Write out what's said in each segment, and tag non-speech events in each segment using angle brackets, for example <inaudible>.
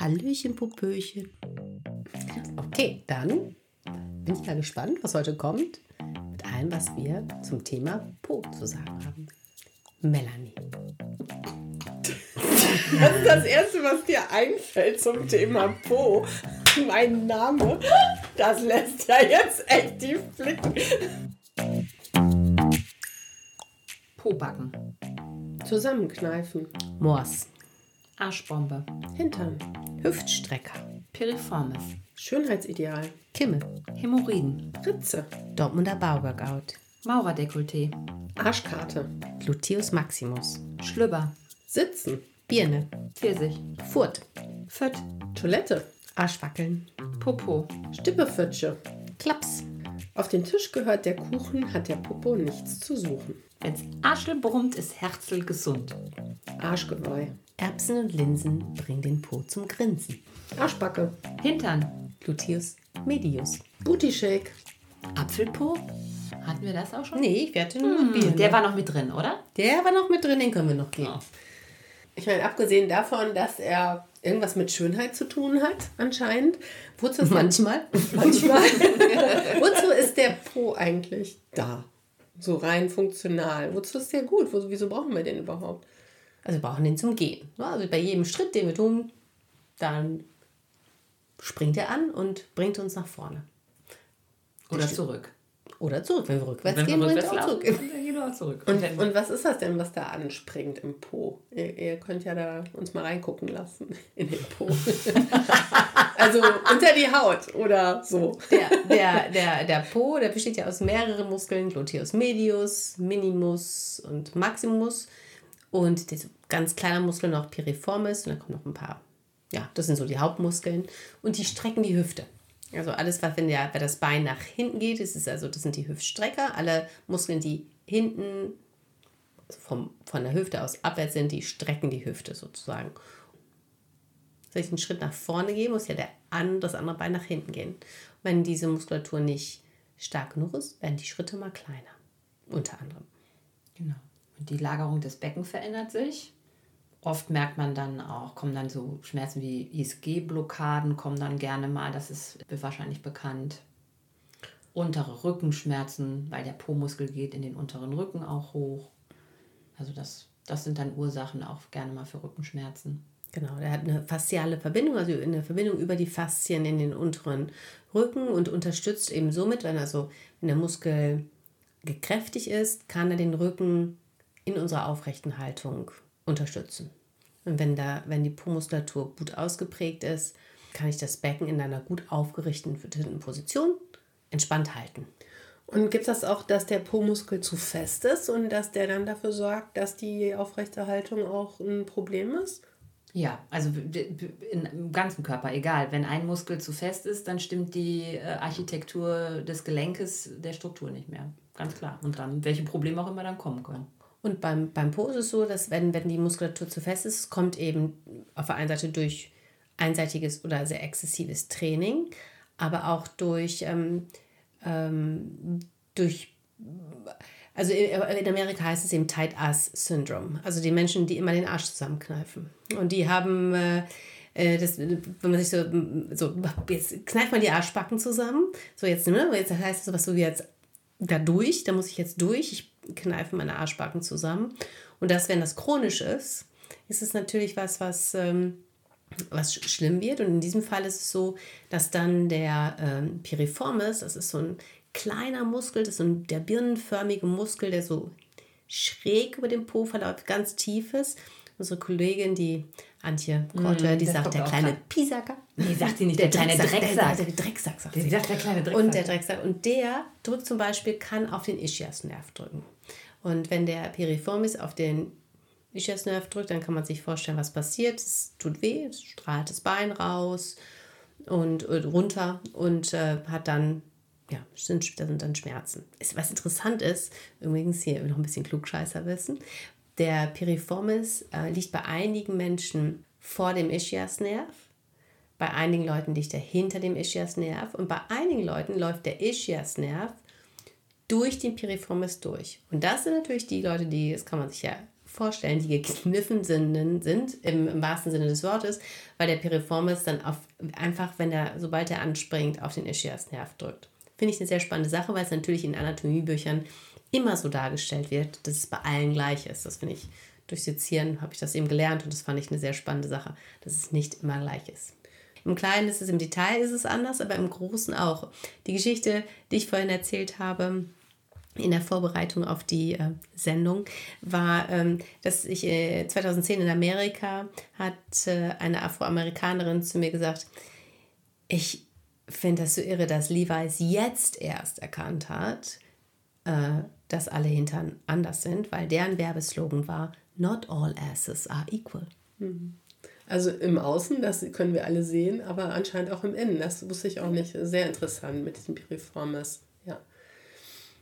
Hallöchen, Popöchen. Okay, dann bin ich ja gespannt, was heute kommt. Mit allem, was wir zum Thema Po zu sagen haben. Melanie. Das ist das Erste, was dir einfällt zum Thema Po. Mein Name, das lässt ja jetzt echt tief blicken. Pobacken. Zusammenkneifen. Mors. Arschbombe. Hintern. Hüftstrecker. Piriformis. Schönheitsideal. Kimme. Hämorrhoiden. Ritze. Dortmunder Baugergaut. Maurerdekolleté. Arschkarte. Gluteus maximus. Schlüpper. Sitzen. Birne. Pfirsich. Furt. Fött. Toilette. Arschwackeln. Popo. Stippefötsche. Klaps. Auf den Tisch gehört der Kuchen, hat der Popo nichts zu suchen. Wenn's Arschel brummt, ist Herzl gesund. Arschgeweih. Erbsen und Linsen bringen den Po zum Grinsen. Arschbacke. Hintern. Gluteus medius. Booty Shake. Apfelpo. Hatten wir das auch schon? Nee, wir hatten nur Birne. Der war noch mit drin, oder? Der war noch mit drin, den können wir noch geben. Ich meine, abgesehen davon, dass er irgendwas mit Schönheit zu tun hat, anscheinend. Wozu ist Manchmal. <laughs> manchmal. <laughs> Wozu ist der Po eigentlich da? So rein funktional. Wozu ist der gut? Wieso brauchen wir den überhaupt? Also wir brauchen den zum Gehen. Also bei jedem Schritt, den wir tun, dann springt er an und bringt uns nach vorne. Oder zurück. Oder zurück. Wenn wir rückwärts Wenn gehen, wir bringt er rückwärts auch zurück. dann gehen wir auch zurück. Und, wenn- und was ist das denn, was da anspringt im Po? Ihr, ihr könnt ja da uns mal reingucken lassen <laughs> in den Po. <laughs> also unter die Haut oder so. Der, der, der, der Po, der besteht ja aus mehreren Muskeln, Gluteus medius, Minimus und Maximus. Und dieser ganz kleine Muskel noch Piriformis. Und dann kommen noch ein paar. Ja, das sind so die Hauptmuskeln. Und die strecken die Hüfte. Also alles, was wenn, der, wenn das Bein nach hinten geht, das, ist also, das sind die Hüftstrecker. Alle Muskeln, die hinten vom, von der Hüfte aus abwärts sind, die strecken die Hüfte sozusagen. Soll ich einen Schritt nach vorne gehen, muss ja der an, das andere Bein nach hinten gehen. Wenn diese Muskulatur nicht stark genug ist, werden die Schritte mal kleiner. Unter anderem. Genau. Die Lagerung des Beckens verändert sich. Oft merkt man dann auch, kommen dann so Schmerzen wie ISG-Blockaden, kommen dann gerne mal, das ist wahrscheinlich bekannt. Untere Rückenschmerzen, weil der Po-Muskel geht in den unteren Rücken auch hoch. Also das, das sind dann Ursachen auch gerne mal für Rückenschmerzen. Genau, der hat eine fasziale Verbindung, also eine Verbindung über die Faszien in den unteren Rücken und unterstützt eben somit, wenn also wenn der Muskel gekräftig ist, kann er den Rücken in unserer aufrechten Haltung unterstützen. Und wenn, da, wenn die Po-Muskulatur gut ausgeprägt ist, kann ich das Becken in einer gut aufgerichteten Position entspannt halten. Und gibt es das auch, dass der Po-Muskel zu fest ist und dass der dann dafür sorgt, dass die aufrechte Haltung auch ein Problem ist? Ja, also im ganzen Körper, egal. Wenn ein Muskel zu fest ist, dann stimmt die äh, Architektur des Gelenkes der Struktur nicht mehr. Ganz klar. Und dann, welche Probleme auch immer dann kommen können. Und beim, beim Po ist es so, dass wenn, wenn die Muskulatur zu fest ist, kommt eben auf der einen Seite durch einseitiges oder sehr exzessives Training, aber auch durch, ähm, ähm, durch also in Amerika heißt es eben Tight Ass Syndrome. Also die Menschen, die immer den Arsch zusammenkneifen. Und die haben, äh, äh, das, wenn man sich so, so, jetzt kneift man die Arschbacken zusammen. So jetzt, ne? Jetzt heißt es sowas so wie jetzt da durch, da muss ich jetzt durch. Ich kneife meine Arschbacken zusammen. Und das, wenn das chronisch ist, ist es natürlich was, was, ähm, was sch- schlimm wird. Und in diesem Fall ist es so, dass dann der ähm, Piriformis, das ist so ein kleiner Muskel, das ist so ein, der birnenförmige Muskel, der so schräg über dem Po verläuft, ganz tief ist. Unsere Kollegin, die Antje Korte, die das sagt, der kleine grad. Piesacker. Nee, sagt sie nicht, der kleine Drecksack. Der, der Drecksack, sagt Der sie. sagt der kleine Drecksack. Und der Drecksack. Und der drückt zum Beispiel, kann auf den Ischiasnerv drücken. Und wenn der Piriformis auf den Ischiasnerv drückt, dann kann man sich vorstellen, was passiert. Es tut weh, es strahlt das Bein raus und, und runter und äh, hat dann, ja, sind, da sind dann Schmerzen. Ist, was interessant ist, übrigens hier noch ein bisschen klugscheißer wissen, der Piriformis äh, liegt bei einigen Menschen vor dem Ischiasnerv bei einigen Leuten liegt er hinter dem Ischiasnerv und bei einigen Leuten läuft der Ischiasnerv durch den Piriformis durch. Und das sind natürlich die Leute, die, das kann man sich ja vorstellen, die gekniffen sind, sind im, im wahrsten Sinne des Wortes, weil der Piriformis dann auf, einfach, wenn er, sobald er anspringt, auf den Ischiasnerv drückt. Finde ich eine sehr spannende Sache, weil es natürlich in Anatomiebüchern immer so dargestellt wird, dass es bei allen gleich ist. Das finde ich, durch Sezieren habe ich das eben gelernt und das fand ich eine sehr spannende Sache, dass es nicht immer gleich ist. Im Kleinen ist es, im Detail ist es anders, aber im Großen auch. Die Geschichte, die ich vorhin erzählt habe, in der Vorbereitung auf die äh, Sendung, war, ähm, dass ich äh, 2010 in Amerika hat äh, eine Afroamerikanerin zu mir gesagt, ich finde das so irre, dass Levi's jetzt erst erkannt hat, äh, dass alle Hintern anders sind, weil deren Werbeslogan war, Not all asses are equal. Mhm. Also im Außen, das können wir alle sehen, aber anscheinend auch im Innen. Das wusste ich auch nicht. Sehr interessant mit diesem Piriformis. Ja.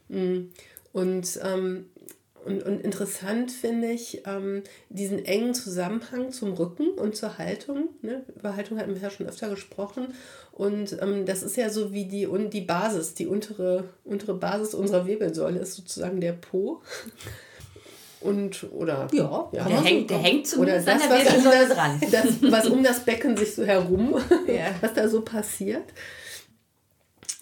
Mhm. Und, ähm, und, und interessant finde ich ähm, diesen engen Zusammenhang zum Rücken und zur Haltung. Ne? Über Haltung hatten wir ja schon öfter gesprochen. Und ähm, das ist ja so wie die, und die Basis, die untere, untere Basis unserer Wirbelsäule ist sozusagen der Po. Und, oder, ja, ja der, hängt, der hängt zumindest oder das, der Wirbelsäule dran. Das, was um das Becken sich so herum, <laughs> ja. was da so passiert.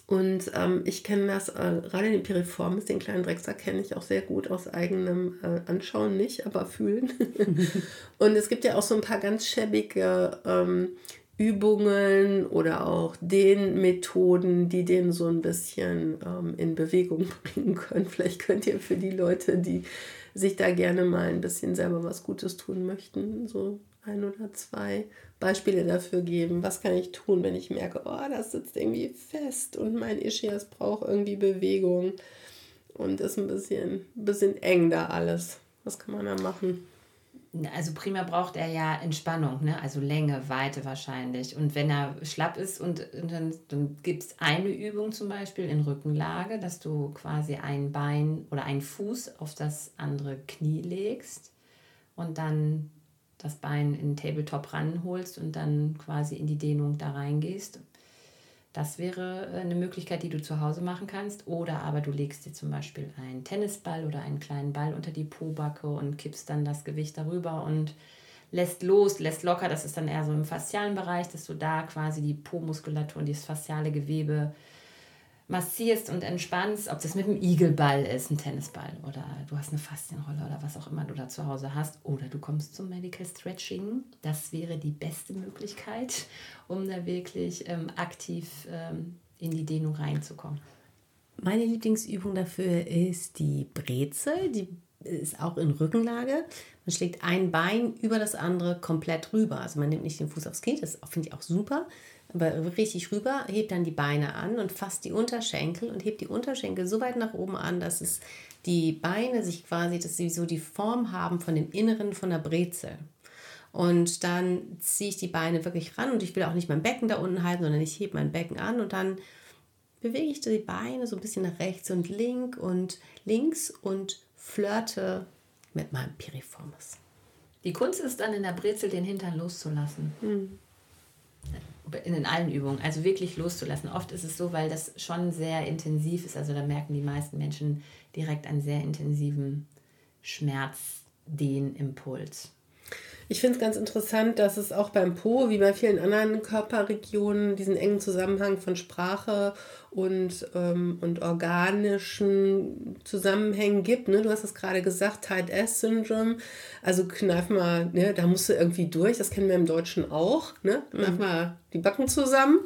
Und ähm, ich kenne das, äh, gerade den Piriformis, den kleinen Drecksack kenne ich auch sehr gut aus eigenem äh, Anschauen, nicht, aber fühlen. <laughs> und es gibt ja auch so ein paar ganz schäbige ähm, Übungen oder auch den Methoden, die den so ein bisschen ähm, in Bewegung <laughs> bringen können. Vielleicht könnt ihr für die Leute, die sich da gerne mal ein bisschen selber was Gutes tun möchten, so ein oder zwei Beispiele dafür geben. Was kann ich tun, wenn ich merke, oh, das sitzt irgendwie fest und mein Ischias braucht irgendwie Bewegung und ist ein bisschen, ein bisschen eng da alles. Was kann man da machen? Also prima braucht er ja Entspannung, ne? also Länge, Weite wahrscheinlich. Und wenn er schlapp ist und, und dann, dann gibt es eine Übung zum Beispiel in Rückenlage, dass du quasi ein Bein oder einen Fuß auf das andere Knie legst und dann das Bein in den Tabletop ranholst und dann quasi in die Dehnung da reingehst. Das wäre äh, eine Möglichkeit, die du zu Hause machen kannst. Oder aber du legst dir zum Beispiel einen Tennisball oder einen kleinen Ball unter die Pobacke und kippst dann das Gewicht darüber und lässt los, lässt locker. Das ist dann eher so im faszialen Bereich, dass du da quasi die Po-Muskulatur und das fasziale Gewebe massierst und entspannst, ob das mit einem Igelball ist, ein Tennisball oder du hast eine Faszienrolle oder was auch immer du da zu Hause hast oder du kommst zum Medical Stretching. Das wäre die beste Möglichkeit, um da wirklich ähm, aktiv ähm, in die Dehnung reinzukommen. Meine Lieblingsübung dafür ist die Brezel. Die ist auch in Rückenlage. Man schlägt ein Bein über das andere komplett rüber. Also man nimmt nicht den Fuß aufs Knie, das finde ich auch super richtig rüber, hebt dann die Beine an und fasst die Unterschenkel und hebt die Unterschenkel so weit nach oben an, dass es die Beine sich quasi, dass sie so die Form haben von dem Inneren von der Brezel. Und dann ziehe ich die Beine wirklich ran und ich will auch nicht mein Becken da unten halten, sondern ich hebe mein Becken an und dann bewege ich die Beine so ein bisschen nach rechts und link und links und flirte mit meinem Piriformis. Die Kunst ist dann in der Brezel den Hintern loszulassen. Hm in allen Übungen, also wirklich loszulassen. Oft ist es so, weil das schon sehr intensiv ist, also da merken die meisten Menschen direkt einen sehr intensiven Schmerz, den Impuls. Ich finde es ganz interessant, dass es auch beim Po, wie bei vielen anderen Körperregionen, diesen engen Zusammenhang von Sprache und, ähm, und organischen Zusammenhängen gibt. Ne? Du hast es gerade gesagt, Tight-S-Syndrom. Also kneif mal, ne? da musst du irgendwie durch. Das kennen wir im Deutschen auch. Ne? Kneif mhm. mal die Backen zusammen.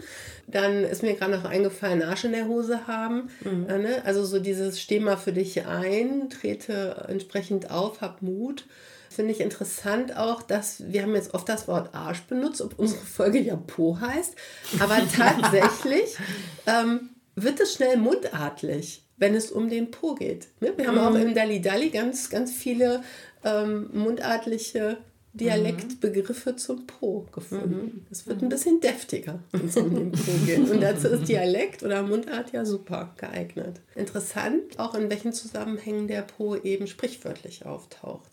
Dann ist mir gerade noch eingefallen, Arsch in der Hose haben. Mhm. Äh, ne? Also so dieses Steh mal für dich ein, trete entsprechend auf, hab Mut finde ich interessant auch, dass wir haben jetzt oft das Wort Arsch benutzt, ob unsere Folge ja Po heißt, aber <laughs> tatsächlich ähm, wird es schnell mundartlich, wenn es um den Po geht. Ne? Wir haben mhm. auch im Dali Dali ganz, ganz viele ähm, mundartliche Dialektbegriffe zum Po gefunden. Es wird ein bisschen deftiger, wenn es um den Po <laughs> geht. Und dazu ist Dialekt oder Mundart ja super geeignet. Interessant, auch in welchen Zusammenhängen der Po eben sprichwörtlich auftaucht.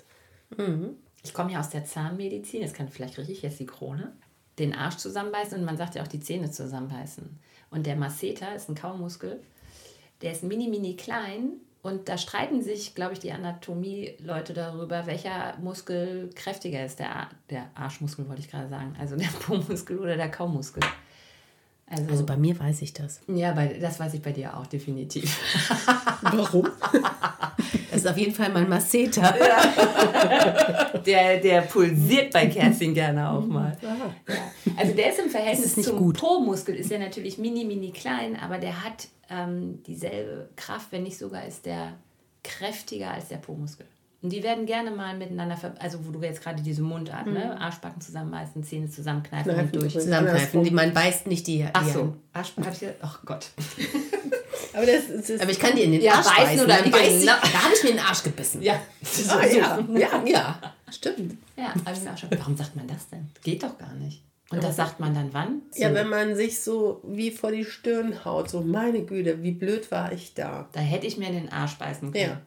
Mhm. Ich komme ja aus der Zahnmedizin, das kann vielleicht richtig jetzt die Krone. Den Arsch zusammenbeißen und man sagt ja auch die Zähne zusammenbeißen. Und der Masseter ist ein Kaumuskel, der ist mini, mini klein Und da streiten sich, glaube ich, die Anatomie-Leute darüber, welcher Muskel kräftiger ist. Der, der Arschmuskel, wollte ich gerade sagen. Also der <laughs> Po-Muskel oder der Kaumuskel. Also, also, bei mir weiß ich das. Ja, bei, das weiß ich bei dir auch definitiv. Warum? <laughs> Das ist auf jeden Fall mein Masseter. Ja. <laughs> Der, der pulsiert bei Kerstin gerne auch mal. Ja. Also der ist im Verhältnis ist zum Po-Muskel, ist ja natürlich mini, mini klein, aber der hat ähm, dieselbe Kraft, wenn nicht sogar ist der kräftiger als der Po-Muskel. Und die werden gerne mal miteinander, also wo du jetzt gerade diese Mundart, ne? mhm. ne? Arschbacken zusammenbeißen, Zähne zusammenkneifen Kneifen, und durch. Zusammenkneifen, die, man beißt nicht die. Ach so, Arschbacken, ach Gott. <laughs> Aber, das, das Aber ich kann dir in den ja, Arsch beißen. beißen oder beiß ich, da habe ich mir in den Arsch gebissen. Ja, so, ah, ja. ja, ja, stimmt. Ja, warum sagt man das denn? Geht doch gar nicht. Und das sagt man dann wann? So. Ja, wenn man sich so wie vor die Stirn haut, so meine Güte, wie blöd war ich da. Da hätte ich mir den Arsch beißen können. Ja.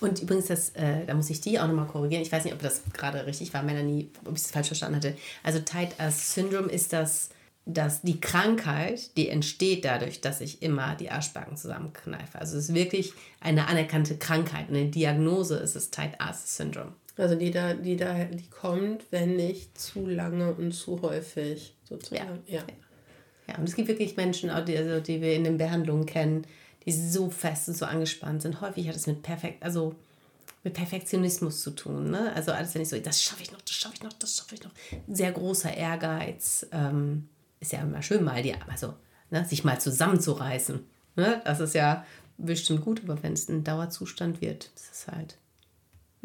Und übrigens, das, äh, da muss ich die auch nochmal korrigieren. Ich weiß nicht, ob das gerade richtig war, Melanie, ob ich es falsch verstanden hatte. Also Tight Ass Syndrome ist das, dass die Krankheit, die entsteht dadurch, dass ich immer die Arschbacken zusammenkneife. Also es ist wirklich eine anerkannte Krankheit. Eine Diagnose ist es Tight Ass Syndrome. Also die da, die da, die kommt, wenn nicht zu lange und zu häufig sozusagen. Ja. ja. ja. und es gibt wirklich Menschen, die, also die wir in den Behandlungen kennen, die so fest und so angespannt sind. Häufig hat es mit perfekt, also mit Perfektionismus zu tun. Ne? Also alles, wenn ich so, das schaffe ich noch, das schaffe ich noch, das schaffe ich noch. Sehr großer Ehrgeiz. Ähm, ist ja immer schön, mal die, also ne, sich mal zusammenzureißen. Ne? Das ist ja bestimmt gut, aber wenn es ein Dauerzustand wird, ist es halt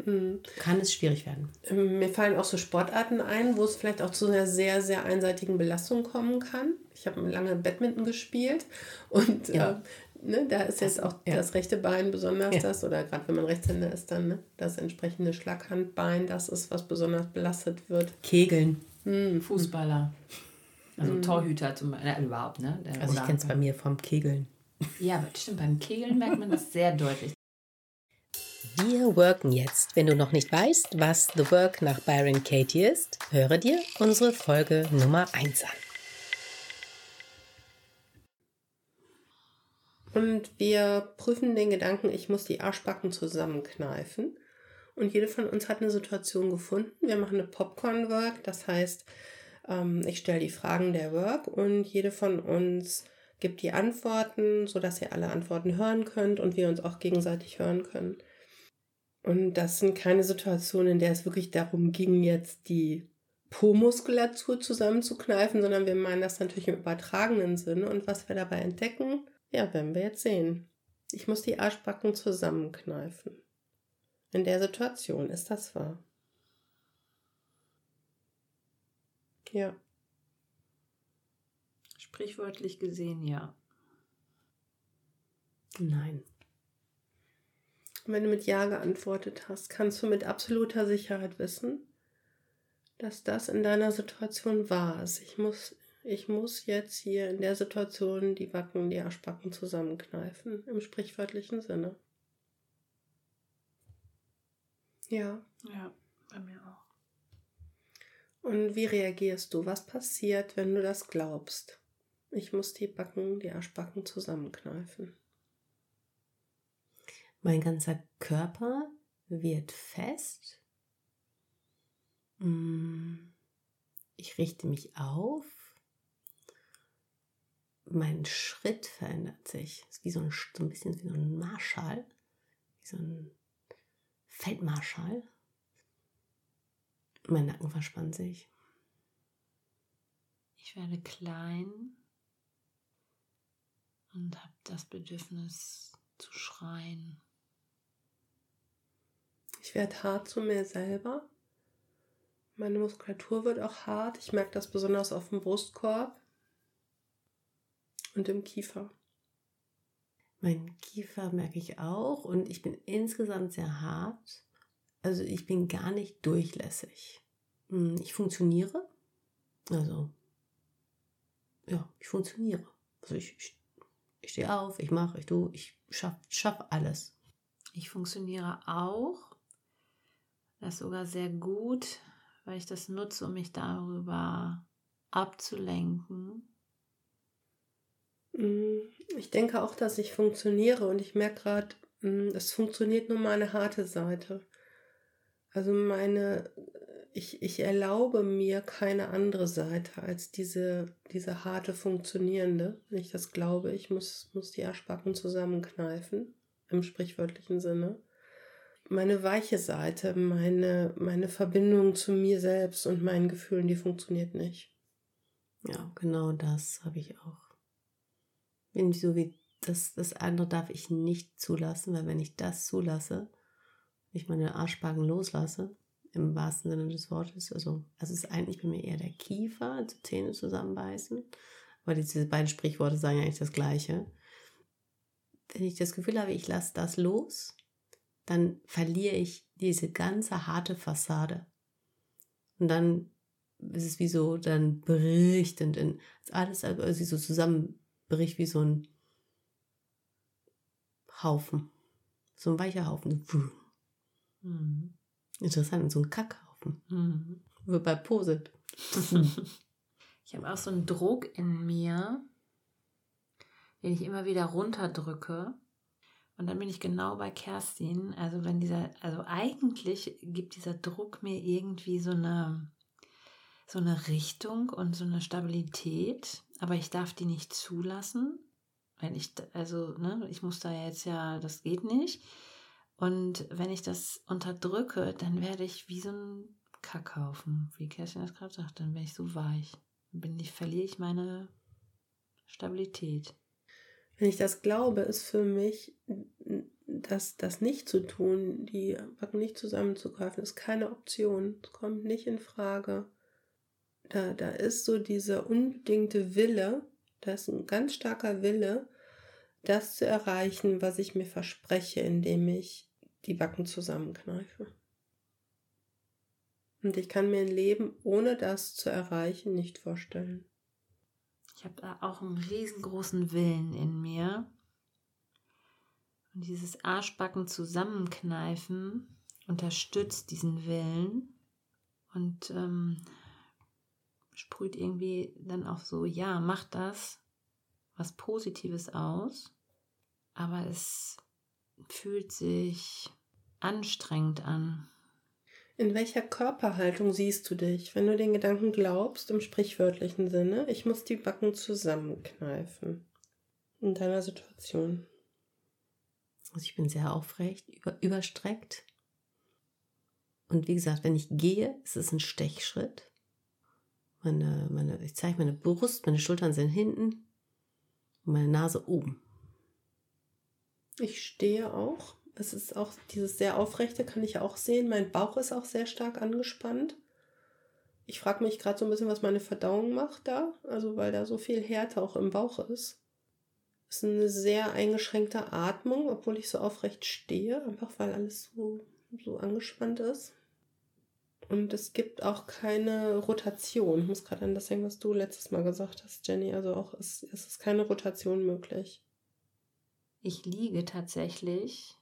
Mhm. Kann es schwierig werden. Ähm, mir fallen auch so Sportarten ein, wo es vielleicht auch zu einer sehr, sehr einseitigen Belastung kommen kann. Ich habe lange Badminton gespielt und ja. äh, ne, da ist jetzt auch ja. das rechte Bein besonders ja. das, oder gerade wenn man Rechtshänder ist, dann ne, das entsprechende Schlaghandbein, das ist, was besonders belastet wird. Kegeln. Mhm. Fußballer. Also mhm. Torhüter zum Beispiel, äh, überhaupt, ne? Der also ich kenne es bei mir vom Kegeln. Ja, aber stimmt, beim Kegeln merkt man das sehr deutlich. Wir worken jetzt. Wenn du noch nicht weißt, was The Work nach Byron Katie ist, höre dir unsere Folge Nummer 1 an. Und wir prüfen den Gedanken, ich muss die Arschbacken zusammenkneifen. Und jede von uns hat eine Situation gefunden. Wir machen eine Popcorn-Work, das heißt, ähm, ich stelle die Fragen der Work und jede von uns gibt die Antworten, sodass ihr alle Antworten hören könnt und wir uns auch gegenseitig hören können. Und das sind keine Situationen, in der es wirklich darum ging, jetzt die Po-Muskulatur zusammenzukneifen, sondern wir meinen das natürlich im übertragenen Sinne. Und was wir dabei entdecken, ja, werden wir jetzt sehen. Ich muss die Arschbacken zusammenkneifen. In der Situation ist das wahr. Ja. Sprichwörtlich gesehen, ja. Nein. Wenn du mit Ja geantwortet hast, kannst du mit absoluter Sicherheit wissen, dass das in deiner Situation wahr ist. Ich muss, ich muss jetzt hier in der Situation die Backen, die Arschbacken zusammenkneifen, im sprichwörtlichen Sinne. Ja. Ja, bei mir auch. Und wie reagierst du? Was passiert, wenn du das glaubst? Ich muss die Backen, die Arschbacken zusammenkneifen. Mein ganzer Körper wird fest. Mm, ich richte mich auf. Mein Schritt verändert sich. Es ist wie so ein, so ein bisschen wie so ein Marschall. Wie so ein Feldmarschall. Mein Nacken verspannt sich. Ich werde klein und habe das Bedürfnis zu schreien. Ich werde hart zu mir selber. Meine Muskulatur wird auch hart. Ich merke das besonders auf dem Brustkorb und im Kiefer. Mein Kiefer merke ich auch und ich bin insgesamt sehr hart. Also ich bin gar nicht durchlässig. Hm, ich funktioniere. Also, ja, ich funktioniere. Also ich, ich, ich stehe auf, ich mache, ich tue, ich schaffe schaff alles. Ich funktioniere auch. Das ist sogar sehr gut, weil ich das nutze, um mich darüber abzulenken. Mm, ich denke auch, dass ich funktioniere und ich merke gerade, Mm, es funktioniert nur meine harte Seite. Also meine, ich, ich erlaube mir keine andere Seite als diese, diese harte funktionierende. Wenn ich das glaube, ich muss, muss die Arschbacken zusammenkneifen, im sprichwörtlichen Sinne. Meine weiche Seite, meine, meine Verbindung zu mir selbst und meinen Gefühlen, die funktioniert nicht. Ja, genau das habe ich auch. Bin so wie das, das andere darf ich nicht zulassen, weil wenn ich das zulasse, ich meine Arschbacken loslasse, im wahrsten Sinne des Wortes, also es ist eigentlich bei mir eher der Kiefer, also Zähne zusammenbeißen, aber diese beiden Sprichworte sagen eigentlich das Gleiche. Wenn ich das Gefühl habe, ich lasse das los, dann verliere ich diese ganze harte Fassade. Und dann ist es wie so, dann bricht und in, alles also so zusammenbricht wie so ein Haufen. So ein weicher Haufen. Mhm. Interessant, so ein Kackhaufen. Mhm. Wie bei Posit. ich habe auch so einen Druck in mir, den ich immer wieder runterdrücke. Und dann bin ich genau bei Kerstin. Also wenn dieser, also eigentlich gibt dieser Druck mir irgendwie so eine, so eine Richtung und so eine Stabilität, aber ich darf die nicht zulassen. Wenn ich, also, ne, ich muss da jetzt ja, das geht nicht. Und wenn ich das unterdrücke, dann werde ich wie so ein Kackhaufen, wie Kerstin das gerade sagt, dann werde ich so weich. Bin ich, verliere ich meine Stabilität. Wenn ich das glaube, ist für mich, das, das nicht zu tun, die Backen nicht zusammenzugreifen, ist keine Option. Es kommt nicht in Frage. Da, da ist so dieser unbedingte Wille, da ist ein ganz starker Wille, das zu erreichen, was ich mir verspreche, indem ich die Backen zusammenkneife. Und ich kann mir ein Leben ohne das zu erreichen nicht vorstellen. Ich habe da auch einen riesengroßen Willen in mir. Und dieses Arschbacken zusammenkneifen unterstützt diesen Willen. Und ähm, sprüht irgendwie dann auch so, ja, macht das was Positives aus, aber es fühlt sich anstrengend an. In welcher Körperhaltung siehst du dich, wenn du den Gedanken glaubst, im sprichwörtlichen Sinne, ich muss die Backen zusammenkneifen? In deiner Situation. Also ich bin sehr aufrecht, über, überstreckt. Und wie gesagt, wenn ich gehe, ist es ein Stechschritt. Meine, meine, ich zeige meine Brust, meine Schultern sind hinten und meine Nase oben. Ich stehe auch. Es ist auch dieses sehr aufrechte, kann ich auch sehen. Mein Bauch ist auch sehr stark angespannt. Ich frage mich gerade so ein bisschen, was meine Verdauung macht da. Also, weil da so viel Härte auch im Bauch ist. Es ist eine sehr eingeschränkte Atmung, obwohl ich so aufrecht stehe. Einfach weil alles so, so angespannt ist. Und es gibt auch keine Rotation. Ich muss gerade an das denken, was du letztes Mal gesagt hast, Jenny. Also auch es, es ist keine Rotation möglich. Ich liege tatsächlich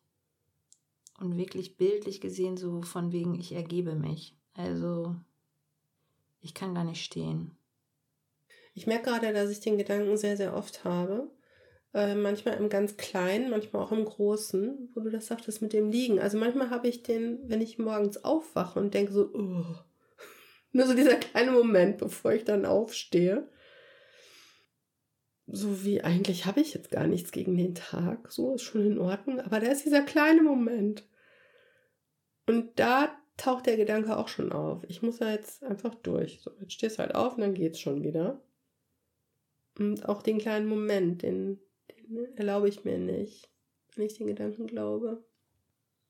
und wirklich bildlich gesehen so von wegen, ich ergebe mich. Also ich kann gar nicht stehen. Ich merke gerade, dass ich den Gedanken sehr, sehr oft habe. Äh, manchmal im ganz Kleinen, manchmal auch im Großen, wo du das sagtest mit dem Liegen. Also manchmal habe ich den, wenn ich morgens aufwache und denke so, oh. <laughs> nur so dieser kleine Moment, bevor ich dann aufstehe. So wie eigentlich habe ich jetzt gar nichts gegen den Tag, so ist schon in Ordnung, aber da ist dieser kleine Moment. Und da taucht der Gedanke auch schon auf. Ich muss ja jetzt einfach durch. So, jetzt stehst du halt auf und dann geht's schon wieder. Und auch den kleinen Moment, den, erlaube ich mir nicht, wenn ich den Gedanken glaube.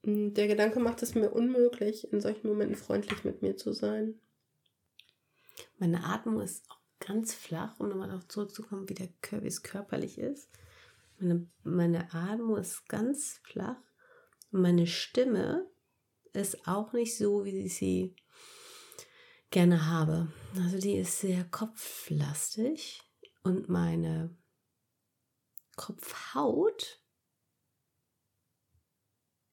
Der Gedanke macht es mir unmöglich, in solchen Momenten freundlich mit mir zu sein. Meine Atmung ist auch ganz flach, um nochmal darauf zurückzukommen, wie, der, wie es körperlich ist. Meine, meine Atmung ist ganz flach. Und meine Stimme ist auch nicht so, wie ich sie gerne habe. Also die ist sehr kopflastig und meine Kopfhaut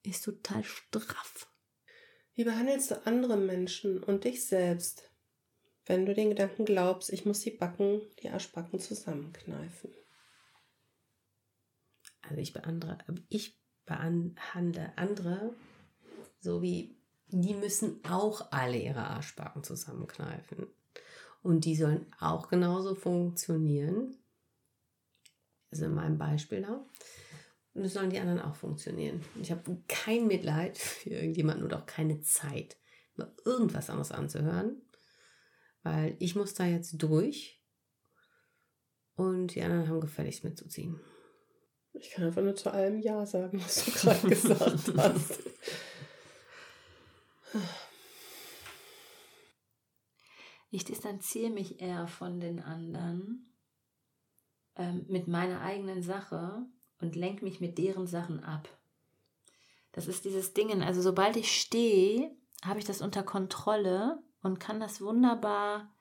ist total straff. Wie behandelst du andere Menschen und dich selbst, wenn du den Gedanken glaubst, ich muss die Backen, die Arschbacken zusammenkneifen? Also ich beandere, ich behandle andere so wie, die müssen auch alle ihre Arschbacken zusammenkneifen. Und die sollen auch genauso funktionieren. Also in meinem Beispiel da. Und es sollen die anderen auch funktionieren. Ich habe kein Mitleid für irgendjemanden und auch keine Zeit, mir irgendwas anderes anzuhören. Weil ich muss da jetzt durch und die anderen haben gefälligst mitzuziehen. Ich kann einfach nur zu allem Ja sagen, was du gerade gesagt <laughs> hast. Ich distanziere mich eher von den anderen ähm, mit meiner eigenen Sache und lenke mich mit deren Sachen ab. Das ist dieses Dingen, also sobald ich stehe, habe ich das unter Kontrolle und kann das wunderbar,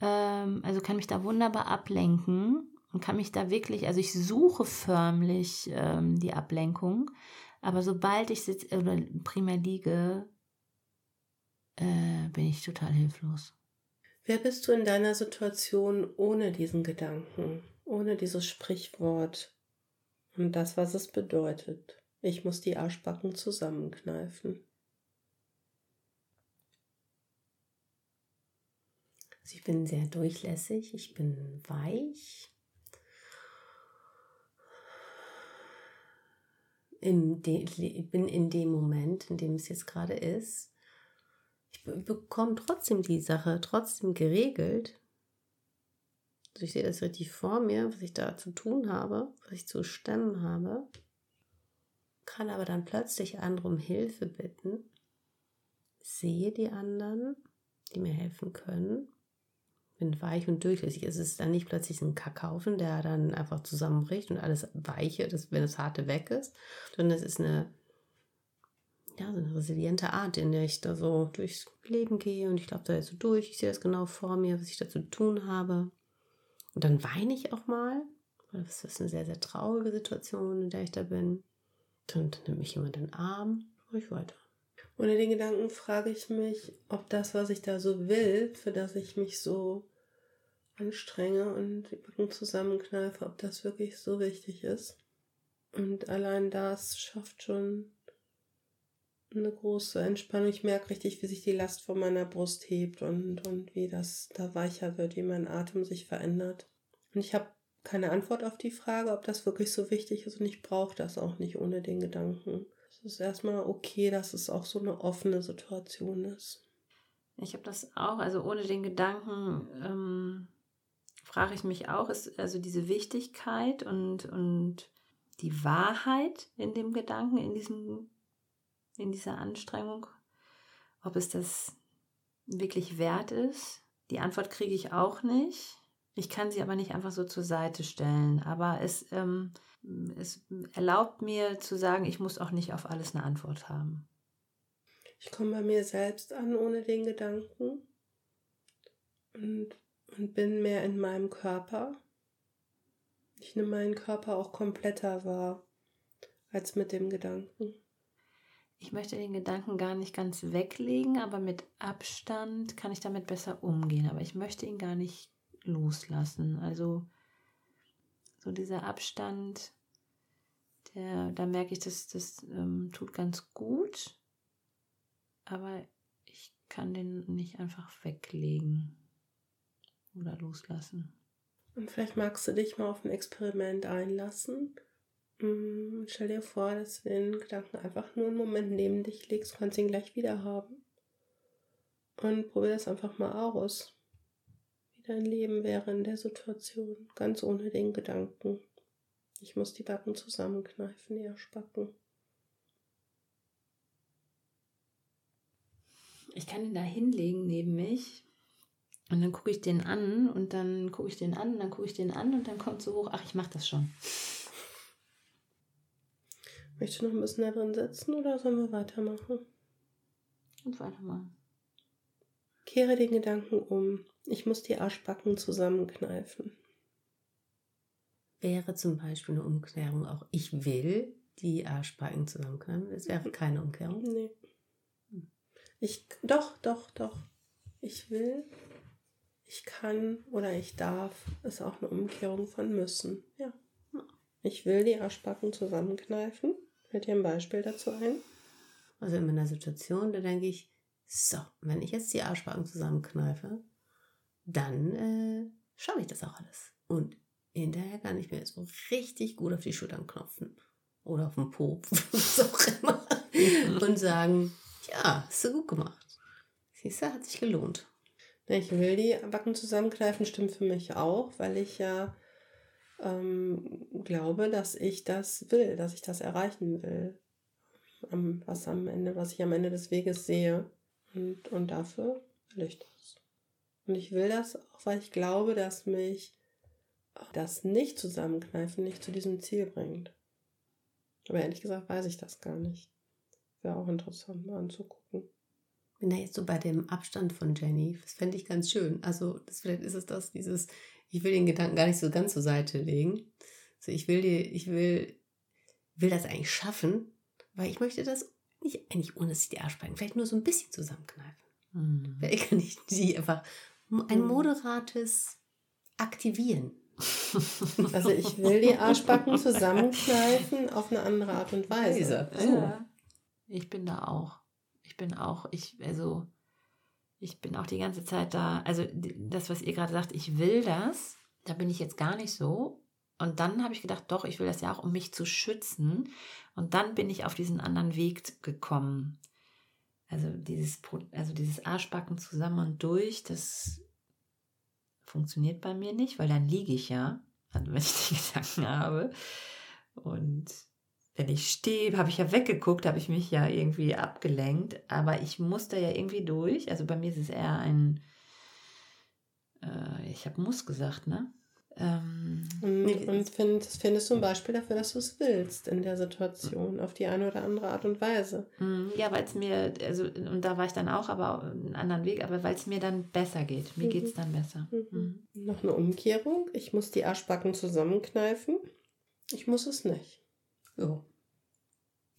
ähm, also kann mich da wunderbar ablenken und kann mich da wirklich, also ich suche förmlich ähm, die Ablenkung, aber sobald ich sitze oder primär liege, äh, bin ich total hilflos. Wer bist du in deiner Situation ohne diesen Gedanken, ohne dieses Sprichwort und das, was es bedeutet? Ich muss die Arschbacken zusammenkneifen. Also ich bin sehr durchlässig, ich bin weich. In ich bin in dem Moment, in dem es jetzt gerade ist, ich bekomme trotzdem die Sache trotzdem geregelt. Also ich sehe das richtig vor mir, was ich da zu tun habe, was ich zu stemmen habe. Kann aber dann plötzlich andere um Hilfe bitten. Sehe die anderen, die mir helfen können. Bin weich und durchlässig. Es ist dann nicht plötzlich ein Kackhaufen, der dann einfach zusammenbricht und alles weiche, das, wenn das Harte weg ist, sondern es ist eine ja, so eine resiliente Art, in der ich da so durchs Leben gehe und ich glaube da jetzt so durch. Ich sehe das genau vor mir, was ich da zu tun habe. Und dann weine ich auch mal, das ist eine sehr, sehr traurige Situation, in der ich da bin. Dann nimmt mich jemand in den Arm, mache ich weiter. Ohne den Gedanken frage ich mich, ob das, was ich da so will, für das ich mich so anstrenge und die Backen zusammenkneife, ob das wirklich so wichtig ist. Und allein das schafft schon eine große Entspannung. Ich merke richtig, wie sich die Last von meiner Brust hebt und, und wie das da weicher wird, wie mein Atem sich verändert. Und ich habe keine Antwort auf die Frage, ob das wirklich so wichtig ist und ich brauche das auch nicht ohne den Gedanken. Es ist erstmal okay, dass es auch so eine offene Situation ist. Ich habe das auch, also ohne den Gedanken ähm, frage ich mich auch, ist also diese Wichtigkeit und, und die Wahrheit in dem Gedanken, in diesem in dieser Anstrengung, ob es das wirklich wert ist. Die Antwort kriege ich auch nicht. Ich kann sie aber nicht einfach so zur Seite stellen. Aber es, ähm, es erlaubt mir zu sagen, ich muss auch nicht auf alles eine Antwort haben. Ich komme bei mir selbst an ohne den Gedanken und, und bin mehr in meinem Körper. Ich nehme meinen Körper auch kompletter wahr als mit dem Gedanken ich möchte den Gedanken gar nicht ganz weglegen, aber mit Abstand kann ich damit besser umgehen. Aber ich möchte ihn gar nicht loslassen. Also so dieser Abstand, der, da merke ich, dass das ähm, tut ganz gut, aber ich kann den nicht einfach weglegen oder loslassen. Und vielleicht magst du dich mal auf ein Experiment einlassen Mm, stell dir vor, dass du den Gedanken einfach nur einen Moment neben dich legst, kannst ihn gleich wieder haben. Und probier das einfach mal aus. Wie dein Leben wäre in der Situation, ganz ohne den Gedanken. Ich muss die Backen zusammenkneifen, die Arschbacken. Ich kann ihn da hinlegen neben mich und dann gucke ich den an und dann gucke ich den an und dann gucke ich den an und dann kommt so hoch, ach, ich mache das schon. Möchtest du noch ein bisschen da drin sitzen oder sollen wir weitermachen? Und weitermachen. Kehre den Gedanken um. Ich muss die Arschbacken zusammenkneifen. Wäre zum Beispiel eine Umklärung auch, ich will die Arschbacken zusammenkneifen. Es wäre keine Umkehrung. Nee. Ich, doch, doch, doch. Ich will, ich kann oder ich darf, ist auch eine Umkehrung von müssen. Ja. Ich will die Arschbacken zusammenkneifen. Fällt dir ein Beispiel dazu ein? Also in meiner Situation, da denke ich, so, wenn ich jetzt die Arschbacken zusammenkneife, dann äh, schaffe ich das auch alles. Und hinterher kann ich mir so richtig gut auf die Schultern klopfen oder auf den Po, <laughs> was auch immer, und sagen, ja, hast du gut gemacht. Siehst du, hat sich gelohnt. Ich will die Backen zusammenkneifen, stimmt für mich auch, weil ich ja ähm, glaube, dass ich das will, dass ich das erreichen will. Am, was am Ende, was ich am Ende des Weges sehe. Und, und dafür will ich das. Und ich will das auch, weil ich glaube, dass mich das nicht zusammenkneifen nicht zu diesem Ziel bringt. Aber ehrlich gesagt weiß ich das gar nicht. Wäre auch interessant mal anzugucken. Bin da jetzt so bei dem Abstand von Jenny. Das fände ich ganz schön. Also, das, vielleicht ist es das, dieses, ich will den Gedanken gar nicht so ganz zur Seite legen. Also ich will die, ich will, will das eigentlich schaffen, weil ich möchte das nicht eigentlich ohne dass ich die Arschbeine, vielleicht nur so ein bisschen zusammenkneifen. Mhm. Vielleicht kann ich die einfach ein mhm. moderates Aktivieren. <laughs> Also ich <laughs> will die Arschbacken zusammenkneifen auf eine andere Art und Weise. So. Ja. Ich bin da auch. Bin auch, ich, also ich bin auch die ganze Zeit da, also das, was ihr gerade sagt, ich will das, da bin ich jetzt gar nicht so. Und dann habe ich gedacht, doch, ich will das ja auch, um mich zu schützen. Und dann bin ich auf diesen anderen Weg gekommen. Also dieses, also dieses Arschbacken zusammen und durch, das funktioniert bei mir nicht, weil dann liege ich ja, also wenn ich die <laughs> Gedanken habe. Und wenn ich stehe, habe ich ja weggeguckt, habe ich mich ja irgendwie abgelenkt, aber ich muss da ja irgendwie durch. Also bei mir ist es eher ein, äh, ich habe muss gesagt, ne? Ähm, und, und find, findest du ein Beispiel dafür, dass du es willst in der Situation, auf die eine oder andere Art und Weise. Mm, ja, weil es mir, also, und da war ich dann auch, aber einen anderen Weg, aber weil es mir dann besser geht. Mir mhm. geht es dann besser. Mhm. Mhm. Noch eine Umkehrung. Ich muss die Arschbacken zusammenkneifen. Ich muss es nicht. Ja.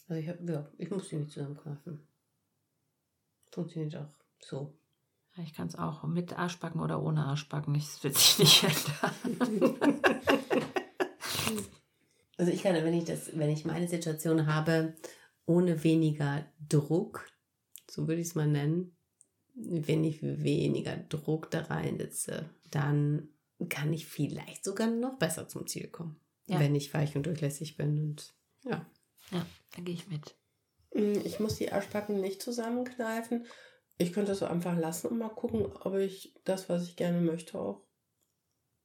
Also ich, hab, ja, ich muss die nicht zusammenkneifen. Funktioniert auch so. Ich kann es auch mit Arschbacken oder ohne Arschbacken. Das wird sich nicht ändern. <laughs> also ich kann, wenn ich das, wenn ich meine Situation habe, ohne weniger Druck, so würde ich es mal nennen, wenn ich weniger Druck da reinsetze, dann kann ich vielleicht sogar noch besser zum Ziel kommen. Ja. Wenn ich weich und durchlässig bin und ja. Ja, da gehe ich mit. Mm, ich muss die Arschbacken nicht zusammenkneifen. Ich könnte das so einfach lassen und mal gucken, ob ich das, was ich gerne möchte, auch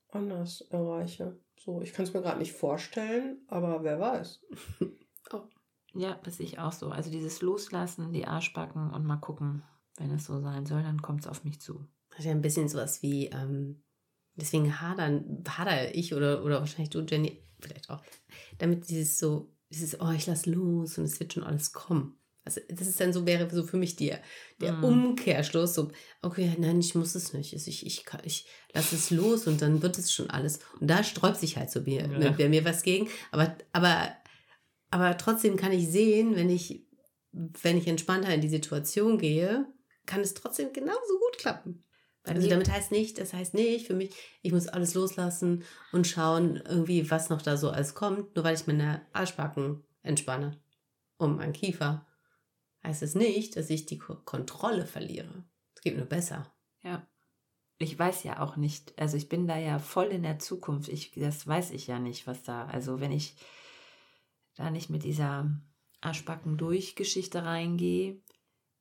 anders erreiche. So, ich kann es mir gerade nicht vorstellen, aber wer weiß. <laughs> oh. Ja, das sehe ich auch so. Also dieses Loslassen, die Arschbacken und mal gucken, wenn es so sein soll, dann kommt es auf mich zu. Das ist ja ein bisschen sowas wie, ähm, deswegen hadern, hader ich oder, oder wahrscheinlich du, Jenny, vielleicht auch, damit dieses so dieses, oh, ich lass los und es wird schon alles kommen. Also das ist dann so, wäre so für mich der, der mm. Umkehrschluss, so, okay, nein, ich muss es nicht. Also ich, ich, ich lasse es los und dann wird es schon alles. Und da sträubt sich halt so mir, ja. Ne, bei mir was gegen. Aber, aber, aber trotzdem kann ich sehen, wenn ich, wenn ich entspannter in die Situation gehe, kann es trotzdem genauso gut klappen. Also damit heißt nicht, das heißt nicht für mich, ich muss alles loslassen und schauen irgendwie, was noch da so alles kommt, nur weil ich meine Arschbacken entspanne um meinen Kiefer. Heißt es nicht, dass ich die Kontrolle verliere. Es geht nur besser. Ja. Ich weiß ja auch nicht, also ich bin da ja voll in der Zukunft. Ich, das weiß ich ja nicht, was da, also wenn ich da nicht mit dieser Arschbacken durch Geschichte reingehe,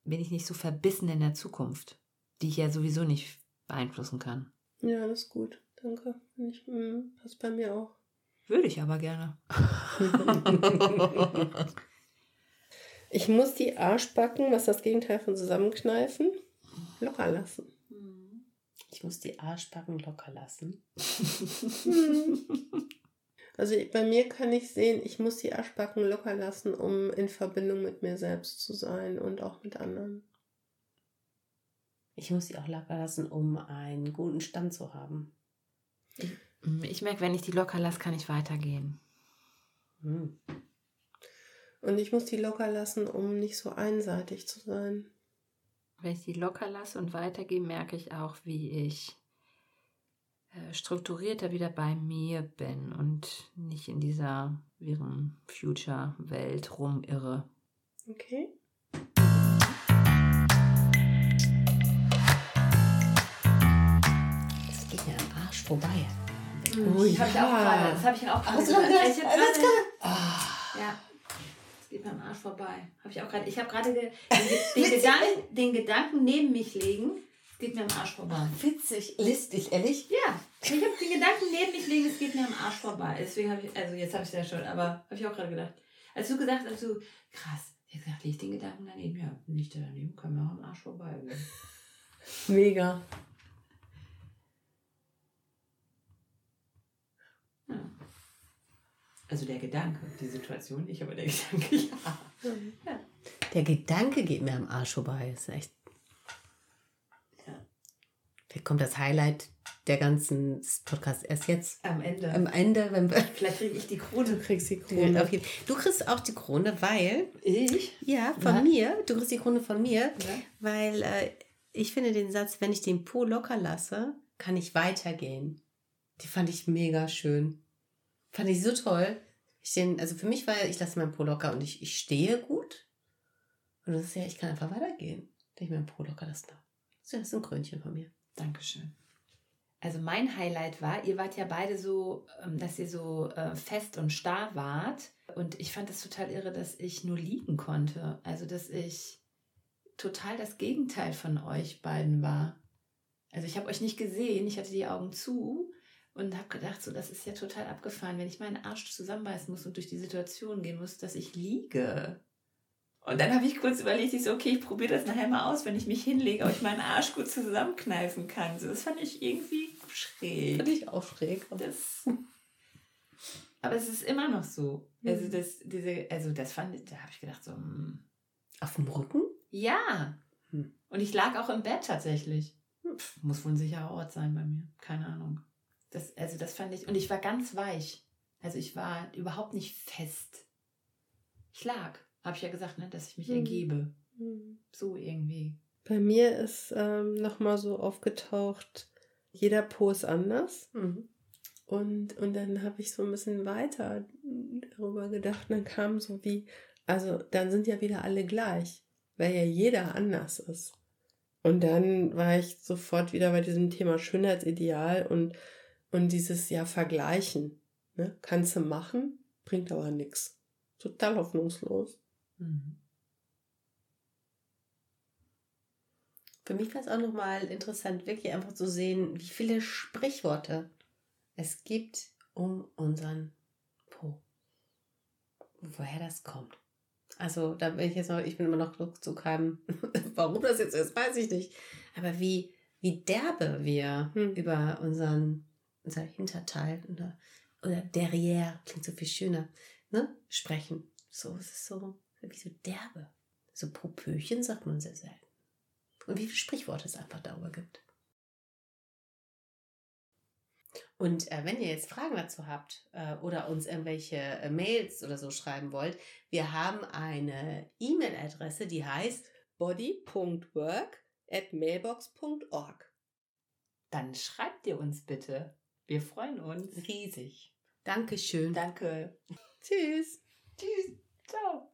bin ich nicht so verbissen in der Zukunft die ich ja sowieso nicht beeinflussen kann. Ja, das ist gut. Danke. Ich, mm, passt bei mir auch. Würde ich aber gerne. <laughs> ich muss die Arschbacken, was das Gegenteil von zusammenkneifen, locker lassen. Ich muss die Arschbacken locker lassen. <laughs> also bei mir kann ich sehen, ich muss die Arschbacken locker lassen, um in Verbindung mit mir selbst zu sein und auch mit anderen. Ich muss sie auch locker lassen, um einen guten Stand zu haben. Ich, ich merke, wenn ich die locker lasse, kann ich weitergehen. Hm. Und ich muss die locker lassen, um nicht so einseitig zu sein. Wenn ich die locker lasse und weitergehe, merke ich auch, wie ich äh, strukturierter wieder bei mir bin und nicht in dieser wirren Future-Welt rumirre. Okay. Vorbei. Oh Das habe ich auch gerade. Das habe ich auch gerade. Hast du gedacht? Ich gerade- Ja. Es geht mir am Arsch vorbei. Habe ich auch gerade. Ich habe gerade ge den, den, Gedanken, den Gedanken neben mich legen. Es geht mir am Arsch vorbei. Witzig, listig, ehrlich? Ja, ich habe den Gedanken neben mich legen, es geht mir am Arsch vorbei. Deswegen habe ich, also jetzt habe ich es ja schon, aber habe ich auch gerade gedacht. Als du gesagt hast, als du, krass, ich habe gesagt, leg den Gedanken daneben, ja, der daneben, kann mir auch am Arsch vorbei. Mega. Also der Gedanke, die Situation nicht, aber der <laughs> Gedanke, ja. Der Gedanke geht mir am Arsch vorbei. Das ist echt. Ja. Vielleicht kommt das Highlight der ganzen Podcast erst jetzt. Am Ende. Am Ende, wenn wir. <laughs> Vielleicht kriege ich die Krone. Du kriegst die Krone. Du kriegst auch die Krone, weil. Ich? Ja, von Ja. mir. Du kriegst die Krone von mir, Ja. weil äh, ich finde den Satz, wenn ich den Po locker lasse, kann ich weitergehen. Die fand ich mega schön. Fand ich so toll. Ich den, also für mich war ja, ich lasse meinen Po locker und ich, ich stehe gut. Und das ist ja, ich kann einfach weitergehen, wenn ich meinen Po locker lasse. Das ist ein Krönchen von mir. Dankeschön. Also mein Highlight war, ihr wart ja beide so, ähm, dass ihr so äh, fest und starr wart. Und ich fand es total irre, dass ich nur liegen konnte. Also dass ich total das Gegenteil von euch beiden war. Also ich habe euch nicht gesehen, ich hatte die Augen zu und habe gedacht, so das ist ja total abgefahren, wenn ich meinen Arsch zusammenbeißen muss und durch die Situation gehen muss, dass ich liege. Und dann habe ich kurz überlegt, ich so, okay, ich probiere das nachher mal aus, wenn ich mich hinlege, ob ich meinen Arsch gut zusammenkneifen kann. So, das fand ich irgendwie schräg. ich auch schräg. Das, aber es ist immer noch so. Also das, diese, also das fand ich, da habe ich gedacht, so, hm, Auf dem Rücken? ja. Hm. Und ich lag auch im Bett tatsächlich. Pff, muss wohl ein sicherer Ort sein bei mir. Keine Ahnung. Das, also das fand ich, und ich war ganz weich. Also ich war überhaupt nicht fest. Ich lag. Habe ich ja gesagt, ne, dass ich mich Mhm. ergebe. Hm. So irgendwie. Bei mir ist ähm, nochmal so aufgetaucht, jeder Po ist anders. Mhm. Und, und dann habe ich so ein bisschen weiter darüber gedacht. Und dann kam so wie, also dann sind ja wieder alle gleich, weil ja jeder anders ist. Und dann war ich sofort wieder bei diesem Thema Schönheitsideal und, und dieses ja Vergleichen. Ne? Kannst du machen, bringt aber nichts. Total hoffnungslos. Mhm. Für mich war es auch nochmal interessant, wirklich einfach zu sehen, wie viele Sprichworte es gibt um unseren Po. Woher das kommt. Also, da bin ich jetzt noch, ich bin immer noch Rückzug <laughs> haben. Warum das jetzt ist, weiß ich nicht. Aber wie, wie derbe wir Hm. über unseren, unser Hinterteil oder, oder derrière, klingt so viel schöner, ne? sprechen. So, es ist so, wie so derbe. So Popöchen sagt man sehr selten. Und wie viele Sprichworte es einfach darüber gibt. Und äh, wenn ihr jetzt Fragen dazu habt äh, oder uns irgendwelche äh, Mails oder so schreiben wollt, wir haben eine E-Mail-Adresse, die heißt body.work at mailbox.org. Dann schreibt ihr uns bitte. Wir freuen uns. riesig. Dankeschön. Danke. Tschüss. Tschüss. Ciao.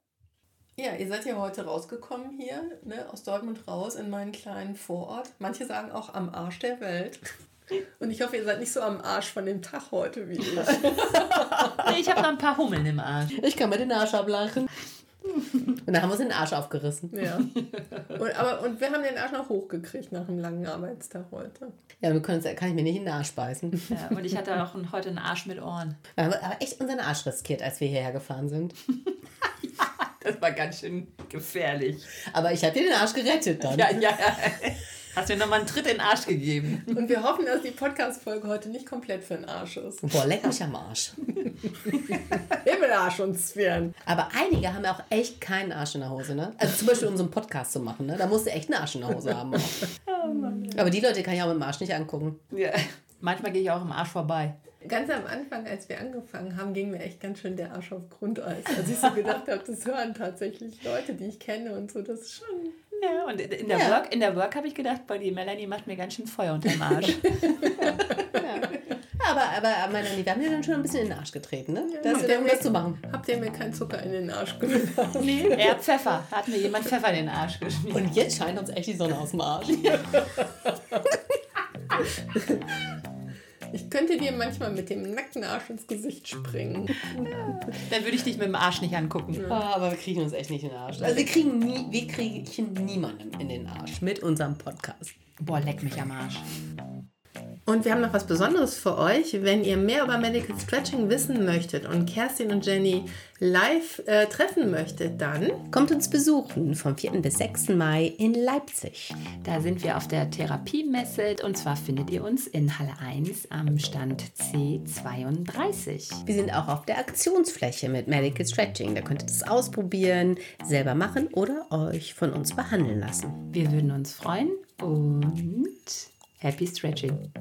Ja, ihr seid ja heute rausgekommen hier, ne, aus Dortmund raus in meinen kleinen Vorort. Manche sagen auch am Arsch der Welt. Und ich hoffe, ihr seid nicht so am Arsch von dem Tag heute wie ich. <laughs> Nee, ich habe noch ein paar Hummeln im Arsch. Ich kann mir den Arsch ablachen. Und dann haben wir uns den Arsch aufgerissen. Ja. Und, aber, und wir haben den Arsch noch hochgekriegt nach einem langen Arbeitstag heute. Ja, wir können kann ich mir nicht in den Arsch beißen. Ja, und ich hatte auch ein, heute einen Arsch mit Ohren. Wir haben aber echt unseren Arsch riskiert, als wir hierher gefahren sind. <laughs> Das war ganz schön gefährlich. Aber ich habe dir den Arsch gerettet dann. Ja, ja, ja. <laughs> Hast mir nochmal einen Tritt in den Arsch gegeben. Und wir hoffen, dass die Podcast-Folge heute nicht komplett für den Arsch ist. Boah, leck mich am Arsch. <laughs> Himmelarsch und Zwirn. Aber einige haben ja auch echt keinen Arsch in der Hose, ne? Also zum Beispiel, um so einen Podcast zu machen, ne? Da musst du echt einen Arsch in der Hose haben. Auch. <laughs> Aber die Leute kann ich auch mit dem Arsch nicht angucken. Ja. Manchmal gehe ich auch im Arsch vorbei. Ganz am Anfang, als wir angefangen haben, ging mir echt ganz schön der Arsch auf Grundeis. Als ich so gedacht habe, das hören tatsächlich Leute, die ich kenne und so. Das ist schon. Ja, und in der Ja. Work, in der Work habe ich gedacht, boah, die Melanie macht mir ganz schön Feuer unter dem Arsch. <laughs> Ja. aber Melanie, wir haben dir dann schon ein bisschen in den Arsch getreten, ne? Ja, das, habt, ihr um mir, das zu machen. habt ihr mir keinen Zucker in den Arsch gemacht? Nee, er hat Pfeffer. Hat mir jemand Pfeffer in den Arsch geschmiert. Und jetzt scheint uns echt die Sonne aus dem Arsch. <laughs> Ich könnte dir manchmal mit dem nackten Arsch ins Gesicht springen. Dann würde ich dich mit dem Arsch nicht angucken. Ah, aber wir kriegen uns echt nicht in den Arsch. Also wir kriegen nie, wir kriegen niemanden in den Arsch mit unserem Podcast. Boah, leck mich am Arsch. Und wir haben noch was Besonderes für euch. Wenn ihr mehr über Medical Stretching wissen möchtet und Kerstin und Jenny live äh, treffen möchtet, dann Kommt uns besuchen vom 4. bis 6. Mai in Leipzig. Da sind wir auf der Therapiemesse und zwar findet ihr uns in Halle 1 am Stand C32. Wir sind auch auf der Aktionsfläche mit Medical Stretching. Da könnt ihr das ausprobieren, selber machen oder euch von uns behandeln lassen. Wir würden uns freuen und Happy stretching!